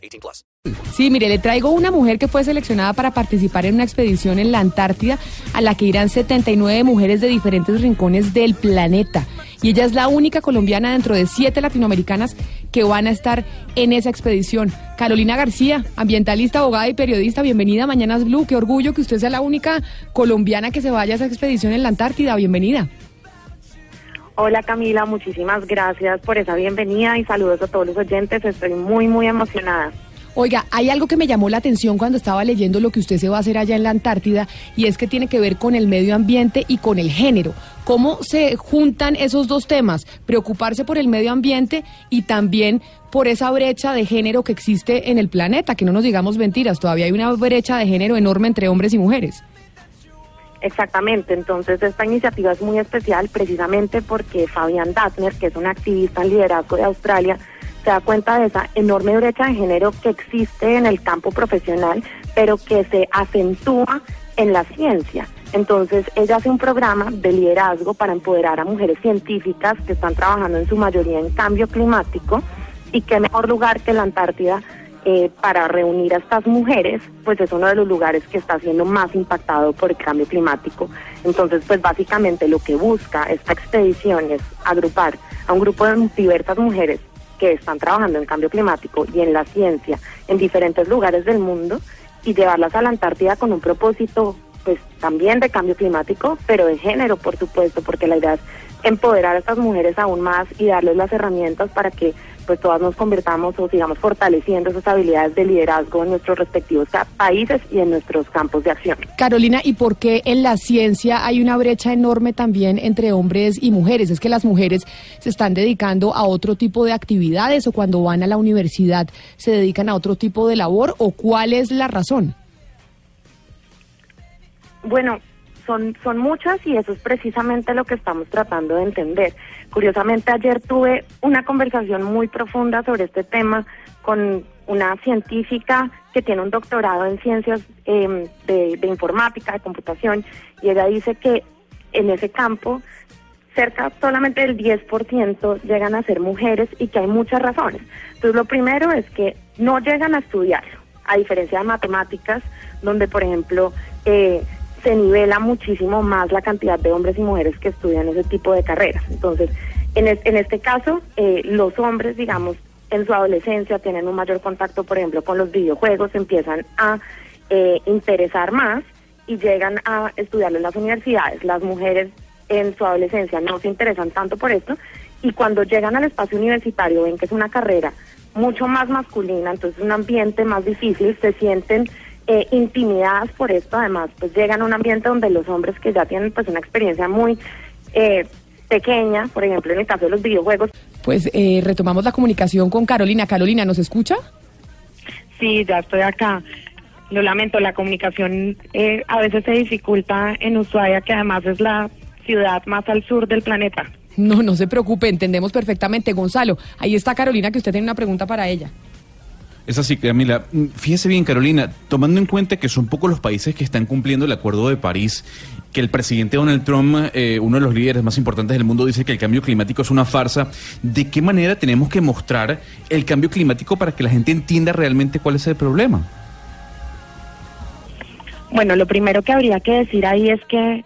18 plus. Sí, mire, le traigo una mujer que fue seleccionada para participar en una expedición en la Antártida a la que irán 79 mujeres de diferentes rincones del planeta. Y ella es la única colombiana dentro de siete latinoamericanas que van a estar en esa expedición. Carolina García, ambientalista, abogada y periodista, bienvenida a Mañanas Blue. Qué orgullo que usted sea la única colombiana que se vaya a esa expedición en la Antártida. Bienvenida. Hola Camila, muchísimas gracias por esa bienvenida y saludos a todos los oyentes. Estoy muy, muy emocionada. Oiga, hay algo que me llamó la atención cuando estaba leyendo lo que usted se va a hacer allá en la Antártida y es que tiene que ver con el medio ambiente y con el género. ¿Cómo se juntan esos dos temas? Preocuparse por el medio ambiente y también por esa brecha de género que existe en el planeta, que no nos digamos mentiras, todavía hay una brecha de género enorme entre hombres y mujeres. Exactamente, entonces esta iniciativa es muy especial precisamente porque Fabián Dattner, que es un activista en liderazgo de Australia, se da cuenta de esa enorme brecha de género que existe en el campo profesional, pero que se acentúa en la ciencia. Entonces, ella hace un programa de liderazgo para empoderar a mujeres científicas que están trabajando en su mayoría en cambio climático y qué mejor lugar que la Antártida eh, para reunir a estas mujeres, pues es uno de los lugares que está siendo más impactado por el cambio climático. Entonces, pues básicamente lo que busca esta expedición es agrupar a un grupo de diversas mujeres que están trabajando en cambio climático y en la ciencia en diferentes lugares del mundo y llevarlas a la Antártida con un propósito pues también de cambio climático, pero de género, por supuesto, porque la idea es empoderar a estas mujeres aún más y darles las herramientas para que pues todas nos convirtamos o sigamos fortaleciendo esas habilidades de liderazgo en nuestros respectivos países y en nuestros campos de acción. Carolina, ¿y por qué en la ciencia hay una brecha enorme también entre hombres y mujeres? ¿Es que las mujeres se están dedicando a otro tipo de actividades o cuando van a la universidad se dedican a otro tipo de labor o cuál es la razón? Bueno, son, son muchas y eso es precisamente lo que estamos tratando de entender. Curiosamente, ayer tuve una conversación muy profunda sobre este tema con una científica que tiene un doctorado en ciencias em, de, informática, de computación, y ella dice que en ese campo cerca solamente del 10% llegan a ser mujeres y que hay muchas razones. Entonces, lo primero es que no llegan a estudiarlo, a diferencia de matemáticas, donde, por ejemplo, eh, se nivela muchísimo más la cantidad de hombres y mujeres que estudian ese tipo de carreras. Entonces, en, en este caso, eh, los hombres, digamos, en su adolescencia tienen un mayor contacto, por ejemplo, con los videojuegos, empiezan a eh, interesar más y llegan a estudiarlo en las universidades. Las mujeres en su adolescencia no se interesan tanto por esto y cuando llegan al espacio universitario ven que es una carrera mucho más masculina, entonces un ambiente más difícil, se sienten eh, intimidadas por esto, además pues llegan a un ambiente donde los hombres que ya tienen pues una experiencia muy eh, pequeña, por ejemplo en el caso de los videojuegos. Pues eh, retomamos la comunicación con Carolina. Carolina, ¿nos escucha? Sí, ya estoy acá. Lo lamento, la comunicación eh, a veces se dificulta en Ushuaia, que además es la ciudad más al sur del planeta. No, no se preocupe, entendemos perfectamente. Gonzalo, ahí está Carolina, que usted tiene una pregunta para ella. Es así, Camila. Mm, fíjese bien, Carolina, tomando en cuenta que son pocos los países que están cumpliendo el Acuerdo de París, que el presidente Donald Trump, eh, uno de los líderes más importantes del mundo, dice que el cambio climático es una farsa, ¿de qué manera tenemos que mostrar el cambio climático para que la gente entienda realmente cuál es el problema? Bueno, lo primero que habría que decir ahí es que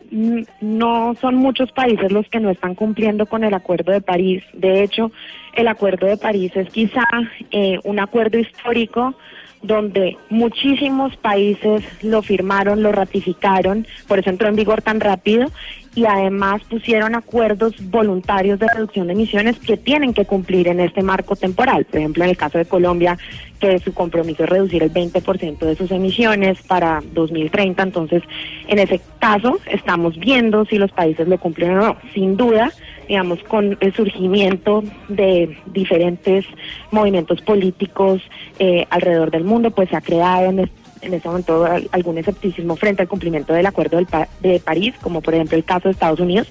no son muchos países los que no están cumpliendo con el Acuerdo de París. De hecho, el Acuerdo de París es quizá eh, un acuerdo histórico donde muchísimos países lo firmaron, lo ratificaron, por eso entró en vigor tan rápido y además pusieron acuerdos voluntarios de reducción de emisiones que tienen que cumplir en este marco temporal. Por ejemplo, en el caso de Colombia, que su compromiso es reducir el 20% de sus emisiones para 2030. Entonces, en ese caso, estamos viendo si los países lo cumplen o no. Sin duda, digamos, con el surgimiento de diferentes movimientos políticos eh, alrededor del mundo, pues se ha creado en en ese momento algún escepticismo frente al cumplimiento del Acuerdo del de París, como por ejemplo el caso de Estados Unidos,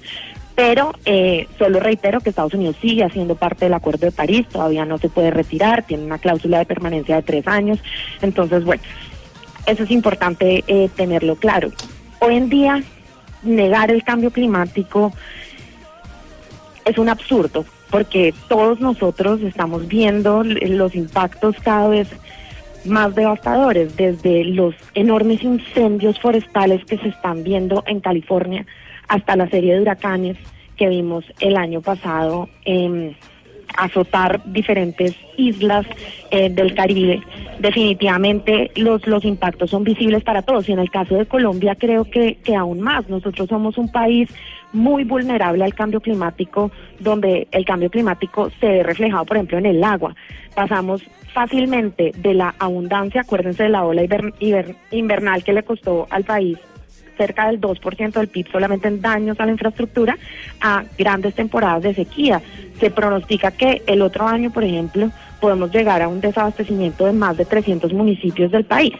pero eh, solo reitero que Estados Unidos sigue haciendo parte del Acuerdo de París, todavía no se puede retirar, tiene una cláusula de permanencia de tres años, entonces bueno, eso es importante eh, tenerlo claro. Hoy en día, negar el cambio climático es un absurdo, porque todos nosotros estamos viendo los impactos cada vez más devastadores, desde los enormes incendios forestales que se están viendo en California hasta la serie de huracanes que vimos el año pasado en azotar diferentes islas eh, del Caribe. Definitivamente los, los impactos son visibles para todos y en el caso de Colombia creo que, que aún más. Nosotros somos un país muy vulnerable al cambio climático, donde el cambio climático se ve reflejado, por ejemplo, en el agua. Pasamos fácilmente de la abundancia, acuérdense de la ola invernal que le costó al país cerca del 2% del PIB solamente en daños a la infraestructura, a grandes temporadas de sequía. Se pronostica que el otro año, por ejemplo, podemos llegar a un desabastecimiento de más de 300 municipios del país.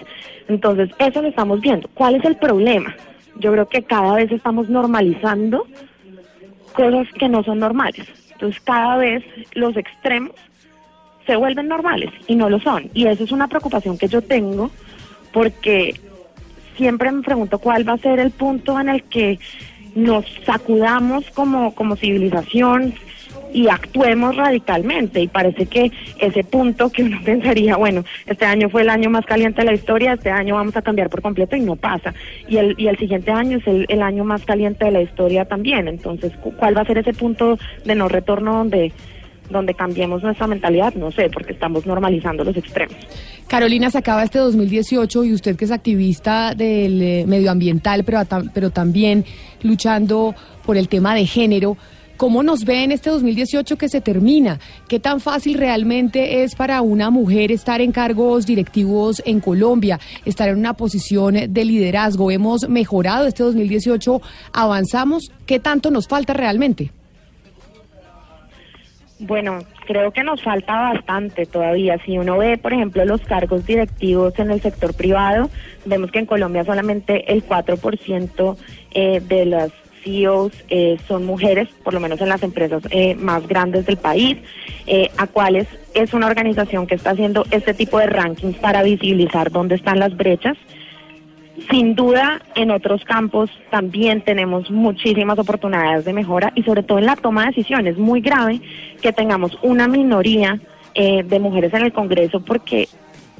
Entonces, eso lo estamos viendo. ¿Cuál es el problema? Yo creo que cada vez estamos normalizando cosas que no son normales. Entonces, cada vez los extremos se vuelven normales y no lo son. Y eso es una preocupación que yo tengo porque siempre me pregunto cuál va a ser el punto en el que nos sacudamos como, como civilización y actuemos radicalmente. Y parece que ese punto que uno pensaría, bueno, este año fue el año más caliente de la historia, este año vamos a cambiar por completo y no pasa. Y el, y el siguiente año es el, el año más caliente de la historia también. Entonces, ¿cuál va a ser ese punto de no retorno donde donde cambiemos nuestra mentalidad, no sé, porque estamos normalizando los extremos. Carolina, se acaba este 2018 y usted que es activista del eh, medioambiental, pero, pero también luchando por el tema de género, ¿cómo nos ve en este 2018 que se termina? ¿Qué tan fácil realmente es para una mujer estar en cargos directivos en Colombia, estar en una posición de liderazgo? ¿Hemos mejorado este 2018? ¿Avanzamos? ¿Qué tanto nos falta realmente? Bueno, creo que nos falta bastante todavía. Si uno ve, por ejemplo, los cargos directivos en el sector privado, vemos que en Colombia solamente el 4% eh, de las CEOs eh, son mujeres, por lo menos en las empresas eh, más grandes del país, a cuales es una organización que está haciendo este tipo de rankings para visibilizar dónde están las brechas. Sin duda, en otros campos también tenemos muchísimas oportunidades de mejora y sobre todo en la toma de decisiones. Muy grave que tengamos una minoría eh, de mujeres en el Congreso porque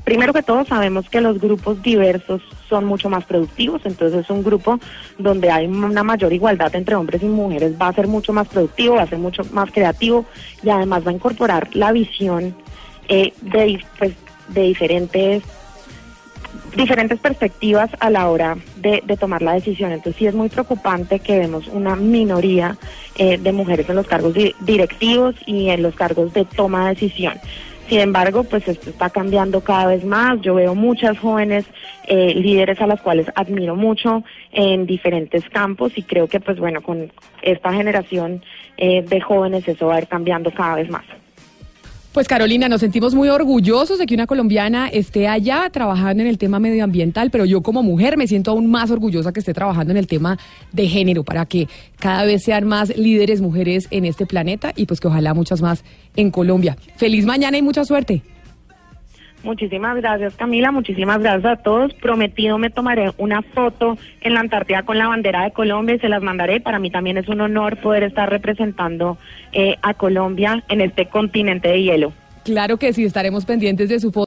primero que todo sabemos que los grupos diversos son mucho más productivos, entonces es un grupo donde hay una mayor igualdad entre hombres y mujeres, va a ser mucho más productivo, va a ser mucho más creativo y además va a incorporar la visión eh, de, pues, de diferentes diferentes perspectivas a la hora de, tomar la decisión. Entonces sí es muy preocupante que vemos una minoría eh, de mujeres en los cargos directivos y en los cargos de toma de decisión. Sin embargo, pues esto está cambiando cada vez más. Yo veo muchas jóvenes eh, líderes a las cuales admiro mucho en diferentes campos y creo que, pues bueno, con esta generación eh, de jóvenes eso va a ir cambiando cada vez más. Pues Carolina, nos sentimos muy orgullosos de que una colombiana esté allá trabajando en el tema medioambiental, pero yo como mujer me siento aún más orgullosa que esté trabajando en el tema de género para que cada vez sean más líderes mujeres en este planeta y pues que ojalá muchas más en Colombia. Feliz mañana y mucha suerte. Muchísimas gracias Camila, muchísimas gracias a todos. Prometido me tomaré una foto en la Antártida con la bandera de Colombia y se las mandaré. Para mí también es un honor poder estar representando eh, a Colombia en este continente de hielo. Claro que sí, estaremos pendientes de su foto.